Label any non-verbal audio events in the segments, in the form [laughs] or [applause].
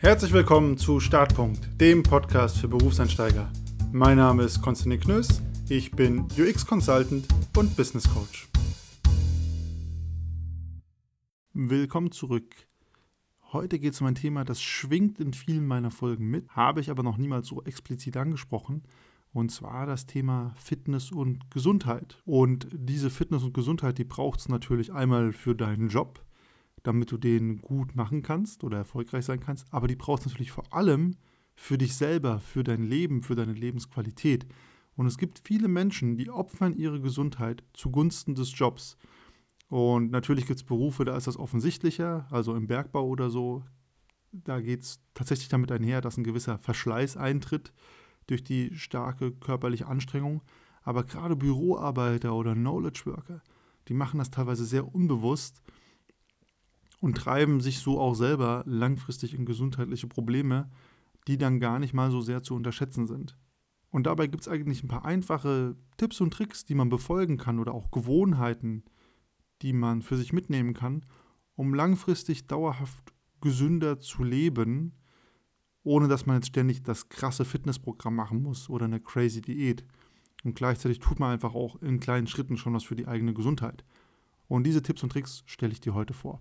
Herzlich willkommen zu Startpunkt, dem Podcast für Berufseinsteiger. Mein Name ist Konstantin Knöss, ich bin UX-Consultant und Business Coach. Willkommen zurück. Heute geht es um ein Thema, das schwingt in vielen meiner Folgen mit, habe ich aber noch niemals so explizit angesprochen. Und zwar das Thema Fitness und Gesundheit. Und diese Fitness und Gesundheit, die braucht es natürlich einmal für deinen Job, damit du den gut machen kannst oder erfolgreich sein kannst. Aber die brauchst du natürlich vor allem für dich selber, für dein Leben, für deine Lebensqualität. Und es gibt viele Menschen, die opfern ihre Gesundheit zugunsten des Jobs. Und natürlich gibt es Berufe, da ist das offensichtlicher, also im Bergbau oder so. Da geht es tatsächlich damit einher, dass ein gewisser Verschleiß eintritt durch die starke körperliche Anstrengung. Aber gerade Büroarbeiter oder Knowledge Worker, die machen das teilweise sehr unbewusst und treiben sich so auch selber langfristig in gesundheitliche Probleme, die dann gar nicht mal so sehr zu unterschätzen sind. Und dabei gibt es eigentlich ein paar einfache Tipps und Tricks, die man befolgen kann oder auch Gewohnheiten, die man für sich mitnehmen kann, um langfristig dauerhaft gesünder zu leben, ohne dass man jetzt ständig das krasse Fitnessprogramm machen muss oder eine crazy Diät. Und gleichzeitig tut man einfach auch in kleinen Schritten schon was für die eigene Gesundheit. Und diese Tipps und Tricks stelle ich dir heute vor.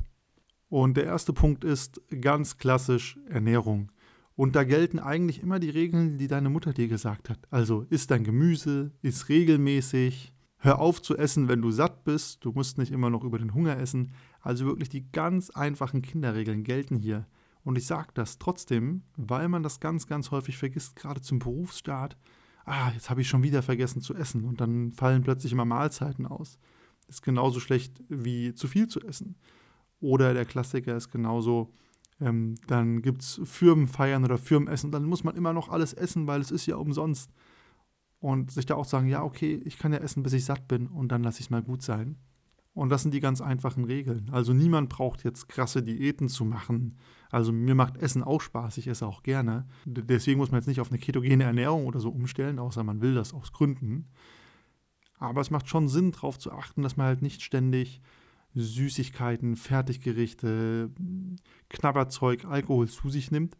Und der erste Punkt ist ganz klassisch Ernährung. Und da gelten eigentlich immer die Regeln, die deine Mutter dir gesagt hat. Also isst dein Gemüse, isst regelmäßig, hör auf zu essen, wenn du satt bist, du musst nicht immer noch über den Hunger essen. Also wirklich die ganz einfachen Kinderregeln gelten hier. Und ich sage das trotzdem, weil man das ganz, ganz häufig vergisst, gerade zum Berufsstart. Ah, jetzt habe ich schon wieder vergessen zu essen und dann fallen plötzlich immer Mahlzeiten aus. Ist genauso schlecht wie zu viel zu essen. Oder der Klassiker ist genauso, ähm, dann gibt es Firmenfeiern oder Firmenessen, dann muss man immer noch alles essen, weil es ist ja umsonst. Und sich da auch sagen, ja, okay, ich kann ja essen, bis ich satt bin und dann lasse ich es mal gut sein. Und das sind die ganz einfachen Regeln. Also niemand braucht jetzt krasse Diäten zu machen. Also mir macht Essen auch Spaß, ich esse auch gerne. Deswegen muss man jetzt nicht auf eine ketogene Ernährung oder so umstellen, außer man will das aus Gründen. Aber es macht schon Sinn, darauf zu achten, dass man halt nicht ständig Süßigkeiten, Fertiggerichte, Knabberzeug, Alkohol zu sich nimmt.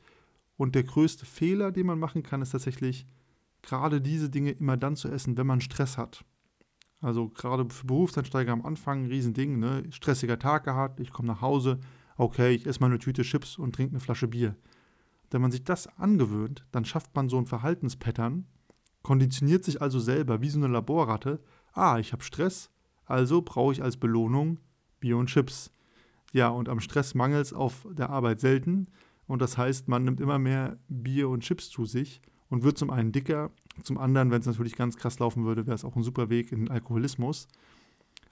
Und der größte Fehler, den man machen kann, ist tatsächlich gerade diese Dinge immer dann zu essen, wenn man Stress hat. Also gerade für Berufseinsteiger am Anfang ein Riesending, ne? stressiger Tag gehabt, ich komme nach Hause, okay, ich esse mal eine Tüte Chips und trinke eine Flasche Bier. Wenn man sich das angewöhnt, dann schafft man so ein Verhaltenspattern, konditioniert sich also selber wie so eine Laborratte, ah, ich habe Stress, also brauche ich als Belohnung Bier und Chips. Ja, und am Stress mangelt es auf der Arbeit selten. Und das heißt, man nimmt immer mehr Bier und Chips zu sich und wird zum einen dicker, zum anderen, wenn es natürlich ganz krass laufen würde, wäre es auch ein super Weg in den Alkoholismus.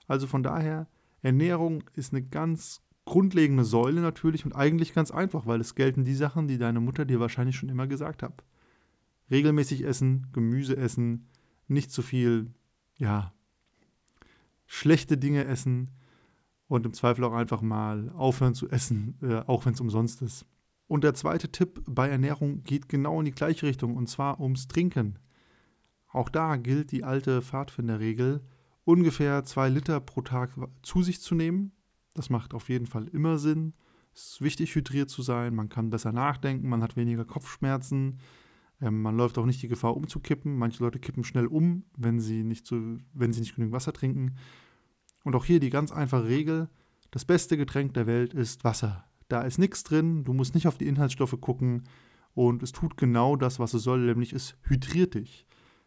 Also von daher, Ernährung ist eine ganz grundlegende Säule natürlich und eigentlich ganz einfach, weil es gelten die Sachen, die deine Mutter dir wahrscheinlich schon immer gesagt hat. Regelmäßig essen, Gemüse essen, nicht zu viel, ja, schlechte Dinge essen, und im Zweifel auch einfach mal aufhören zu essen, äh, auch wenn es umsonst ist. Und der zweite Tipp bei Ernährung geht genau in die gleiche Richtung und zwar ums Trinken. Auch da gilt die alte Pfadfinderregel, ungefähr zwei Liter pro Tag zu sich zu nehmen. Das macht auf jeden Fall immer Sinn. Es ist wichtig, hydriert zu sein. Man kann besser nachdenken, man hat weniger Kopfschmerzen. Ähm, man läuft auch nicht die Gefahr umzukippen. Manche Leute kippen schnell um, wenn sie nicht, zu, wenn sie nicht genügend Wasser trinken. Und auch hier die ganz einfache Regel, das beste Getränk der Welt ist Wasser. Da ist nichts drin, du musst nicht auf die Inhaltsstoffe gucken und es tut genau das, was es soll, nämlich es hydriert dich.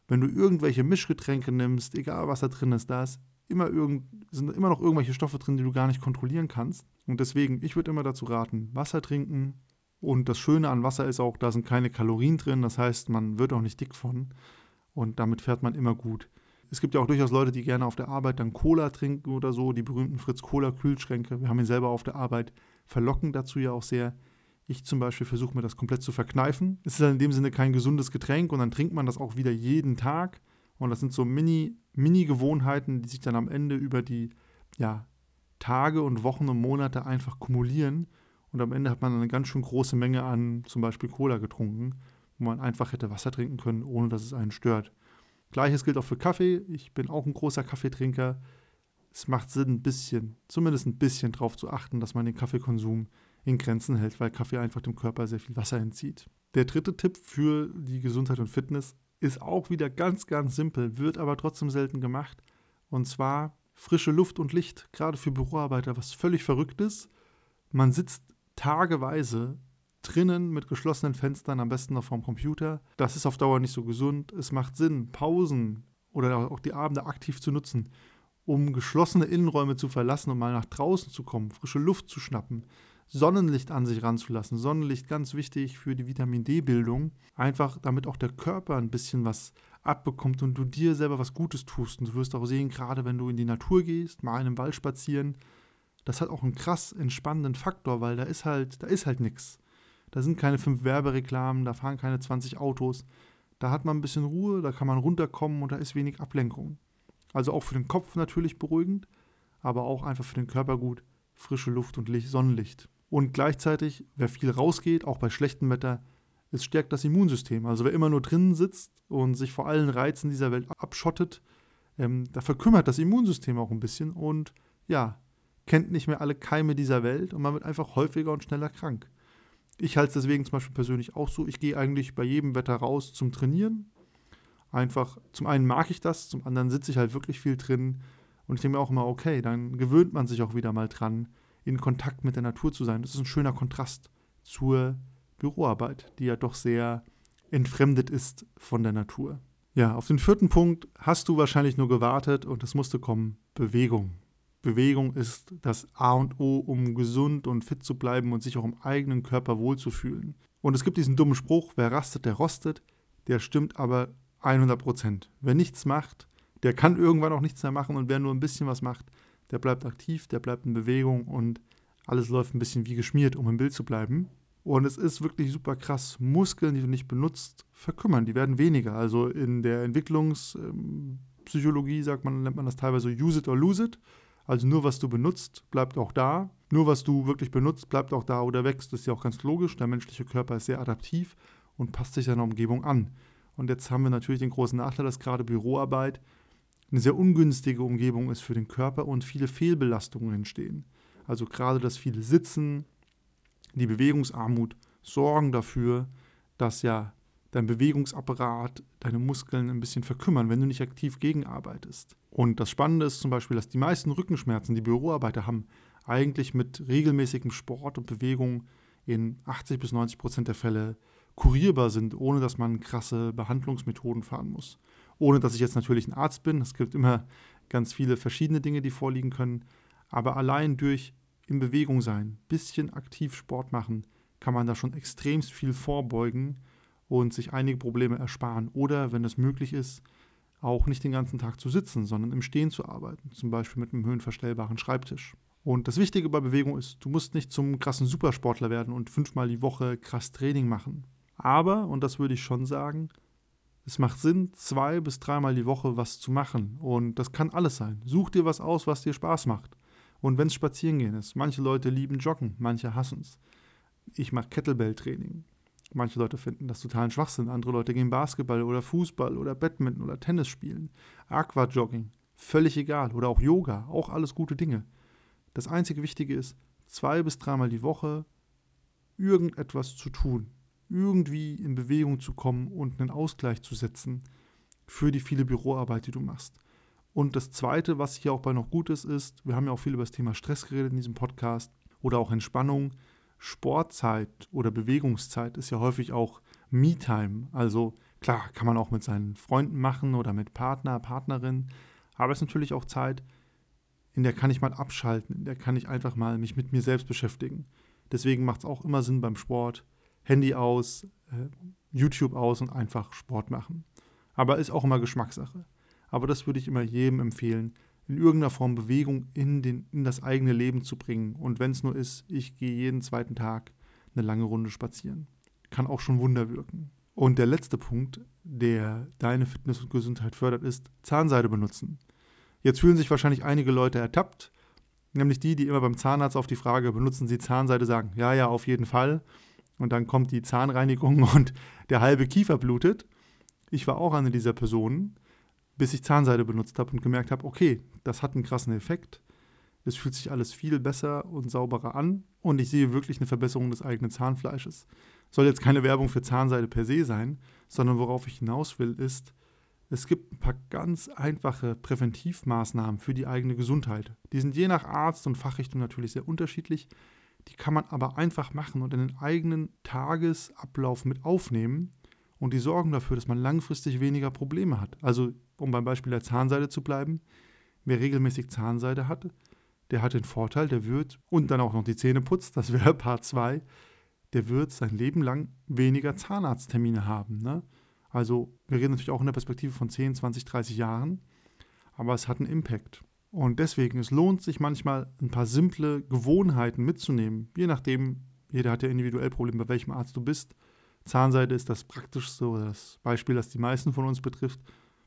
Wenn du irgendwelche Mischgetränke nimmst, egal was da drin ist, da ist immer irgend, sind immer noch irgendwelche Stoffe drin, die du gar nicht kontrollieren kannst. Und deswegen, ich würde immer dazu raten, Wasser trinken. Und das Schöne an Wasser ist auch, da sind keine Kalorien drin, das heißt, man wird auch nicht dick von. Und damit fährt man immer gut es gibt ja auch durchaus Leute, die gerne auf der Arbeit dann Cola trinken oder so, die berühmten Fritz-Cola-Kühlschränke. Wir haben ihn selber auf der Arbeit, verlocken dazu ja auch sehr. Ich zum Beispiel versuche mir das komplett zu verkneifen. Es ist dann in dem Sinne kein gesundes Getränk und dann trinkt man das auch wieder jeden Tag. Und das sind so Mini-Gewohnheiten, Mini die sich dann am Ende über die ja, Tage und Wochen und Monate einfach kumulieren. Und am Ende hat man eine ganz schön große Menge an zum Beispiel Cola getrunken, wo man einfach hätte Wasser trinken können, ohne dass es einen stört. Gleiches gilt auch für Kaffee. Ich bin auch ein großer Kaffeetrinker. Es macht Sinn, ein bisschen, zumindest ein bisschen drauf zu achten, dass man den Kaffeekonsum in Grenzen hält, weil Kaffee einfach dem Körper sehr viel Wasser entzieht. Der dritte Tipp für die Gesundheit und Fitness ist auch wieder ganz, ganz simpel, wird aber trotzdem selten gemacht. Und zwar frische Luft und Licht, gerade für Büroarbeiter, was völlig verrückt ist. Man sitzt tageweise drinnen mit geschlossenen Fenstern, am besten noch vorm Computer. Das ist auf Dauer nicht so gesund. Es macht Sinn, Pausen oder auch die Abende aktiv zu nutzen, um geschlossene Innenräume zu verlassen und mal nach draußen zu kommen, frische Luft zu schnappen, Sonnenlicht an sich ranzulassen. Sonnenlicht ganz wichtig für die Vitamin D-Bildung. Einfach damit auch der Körper ein bisschen was abbekommt und du dir selber was Gutes tust. Und du wirst auch sehen, gerade wenn du in die Natur gehst, mal in einem Wald spazieren, das hat auch einen krass entspannenden Faktor, weil da ist halt, da ist halt nichts. Da sind keine fünf Werbereklamen, da fahren keine 20 Autos. Da hat man ein bisschen Ruhe, da kann man runterkommen und da ist wenig Ablenkung. Also auch für den Kopf natürlich beruhigend, aber auch einfach für den Körper gut. Frische Luft und Licht, Sonnenlicht. Und gleichzeitig, wer viel rausgeht, auch bei schlechtem Wetter, es stärkt das Immunsystem. Also wer immer nur drinnen sitzt und sich vor allen Reizen dieser Welt abschottet, ähm, da verkümmert das Immunsystem auch ein bisschen und ja, kennt nicht mehr alle Keime dieser Welt und man wird einfach häufiger und schneller krank. Ich halte es deswegen zum Beispiel persönlich auch so. Ich gehe eigentlich bei jedem Wetter raus zum Trainieren. Einfach, zum einen mag ich das, zum anderen sitze ich halt wirklich viel drin. Und ich denke mir auch immer, okay, dann gewöhnt man sich auch wieder mal dran, in Kontakt mit der Natur zu sein. Das ist ein schöner Kontrast zur Büroarbeit, die ja doch sehr entfremdet ist von der Natur. Ja, auf den vierten Punkt hast du wahrscheinlich nur gewartet und es musste kommen, Bewegung. Bewegung ist das A und O, um gesund und fit zu bleiben und sich auch im eigenen Körper wohlzufühlen. Und es gibt diesen dummen Spruch, wer rastet, der rostet. Der stimmt aber 100 Prozent. Wer nichts macht, der kann irgendwann auch nichts mehr machen und wer nur ein bisschen was macht, der bleibt aktiv, der bleibt in Bewegung und alles läuft ein bisschen wie geschmiert, um im Bild zu bleiben. Und es ist wirklich super krass. Muskeln, die du nicht benutzt, verkümmern. Die werden weniger. Also in der Entwicklungspsychologie sagt man, nennt man das teilweise use it or lose it. Also nur was du benutzt, bleibt auch da. Nur was du wirklich benutzt, bleibt auch da oder wächst. Das ist ja auch ganz logisch. Der menschliche Körper ist sehr adaptiv und passt sich seiner Umgebung an. Und jetzt haben wir natürlich den großen Nachteil, dass gerade Büroarbeit eine sehr ungünstige Umgebung ist für den Körper und viele Fehlbelastungen entstehen. Also gerade das viele Sitzen, die Bewegungsarmut sorgen dafür, dass ja dein Bewegungsapparat, deine Muskeln ein bisschen verkümmern, wenn du nicht aktiv gegenarbeitest. Und das Spannende ist zum Beispiel, dass die meisten Rückenschmerzen, die Büroarbeiter haben, eigentlich mit regelmäßigem Sport und Bewegung in 80 bis 90 Prozent der Fälle kurierbar sind, ohne dass man krasse Behandlungsmethoden fahren muss. Ohne dass ich jetzt natürlich ein Arzt bin. Es gibt immer ganz viele verschiedene Dinge, die vorliegen können. Aber allein durch in Bewegung sein, bisschen aktiv Sport machen, kann man da schon extremst viel vorbeugen und sich einige Probleme ersparen. Oder, wenn es möglich ist, auch nicht den ganzen Tag zu sitzen, sondern im Stehen zu arbeiten, zum Beispiel mit einem höhenverstellbaren Schreibtisch. Und das Wichtige bei Bewegung ist, du musst nicht zum krassen Supersportler werden und fünfmal die Woche krass Training machen. Aber, und das würde ich schon sagen, es macht Sinn, zwei bis dreimal die Woche was zu machen. Und das kann alles sein. Such dir was aus, was dir Spaß macht. Und wenn es Spazierengehen ist, manche Leute lieben Joggen, manche hassen es. Ich mache Kettlebell-Training. Manche Leute finden das totalen Schwachsinn. Andere Leute gehen Basketball oder Fußball oder Badminton oder Tennis spielen. Aquajogging, völlig egal. Oder auch Yoga, auch alles gute Dinge. Das einzige Wichtige ist, zwei bis dreimal die Woche irgendetwas zu tun. Irgendwie in Bewegung zu kommen und einen Ausgleich zu setzen für die viele Büroarbeit, die du machst. Und das Zweite, was hier auch bei noch gut ist, ist, wir haben ja auch viel über das Thema Stress geredet in diesem Podcast oder auch Entspannung. Sportzeit oder Bewegungszeit ist ja häufig auch Me-Time. Also klar, kann man auch mit seinen Freunden machen oder mit Partner, Partnerin. Aber es ist natürlich auch Zeit, in der kann ich mal abschalten, in der kann ich einfach mal mich mit mir selbst beschäftigen. Deswegen macht es auch immer Sinn beim Sport, Handy aus, äh, YouTube aus und einfach Sport machen. Aber ist auch immer Geschmackssache. Aber das würde ich immer jedem empfehlen, in irgendeiner Form Bewegung in, den, in das eigene Leben zu bringen. Und wenn es nur ist, ich gehe jeden zweiten Tag eine lange Runde spazieren. Kann auch schon Wunder wirken. Und der letzte Punkt, der deine Fitness und Gesundheit fördert, ist Zahnseide benutzen. Jetzt fühlen sich wahrscheinlich einige Leute ertappt, nämlich die, die immer beim Zahnarzt auf die Frage, benutzen Sie Zahnseide, sagen, ja, ja, auf jeden Fall. Und dann kommt die Zahnreinigung [laughs] und der halbe Kiefer blutet. Ich war auch eine dieser Personen bis ich Zahnseide benutzt habe und gemerkt habe, okay, das hat einen krassen Effekt. Es fühlt sich alles viel besser und sauberer an und ich sehe wirklich eine Verbesserung des eigenen Zahnfleisches. Soll jetzt keine Werbung für Zahnseide per se sein, sondern worauf ich hinaus will, ist, es gibt ein paar ganz einfache Präventivmaßnahmen für die eigene Gesundheit. Die sind je nach Arzt und Fachrichtung natürlich sehr unterschiedlich. Die kann man aber einfach machen und in den eigenen Tagesablauf mit aufnehmen und die sorgen dafür, dass man langfristig weniger Probleme hat. Also, um beim Beispiel der Zahnseide zu bleiben, wer regelmäßig Zahnseide hat, der hat den Vorteil, der wird und dann auch noch die Zähne putzt, das wäre [laughs] Part 2, der wird sein Leben lang weniger Zahnarzttermine haben. Ne? Also wir reden natürlich auch in der Perspektive von 10, 20, 30 Jahren, aber es hat einen Impact. Und deswegen, es lohnt sich manchmal ein paar simple Gewohnheiten mitzunehmen, je nachdem, jeder hat ja individuell Probleme, bei welchem Arzt du bist. Zahnseide ist das praktischste oder das Beispiel, das die meisten von uns betrifft,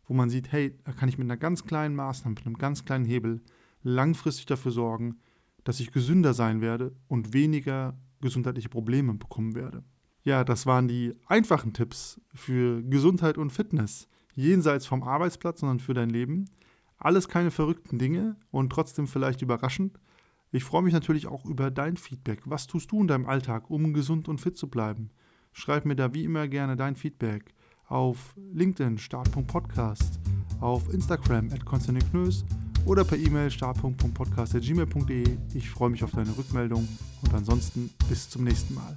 wo man sieht, hey, da kann ich mit einer ganz kleinen Maßnahme, mit einem ganz kleinen Hebel langfristig dafür sorgen, dass ich gesünder sein werde und weniger gesundheitliche Probleme bekommen werde. Ja, das waren die einfachen Tipps für Gesundheit und Fitness, jenseits vom Arbeitsplatz, sondern für dein Leben. Alles keine verrückten Dinge und trotzdem vielleicht überraschend. Ich freue mich natürlich auch über dein Feedback. Was tust du in deinem Alltag, um gesund und fit zu bleiben? Schreib mir da wie immer gerne dein Feedback auf LinkedIn start.podcast, auf Instagram at Knös oder per E-Mail start.podcast.gmail.de. Ich freue mich auf deine Rückmeldung und ansonsten bis zum nächsten Mal.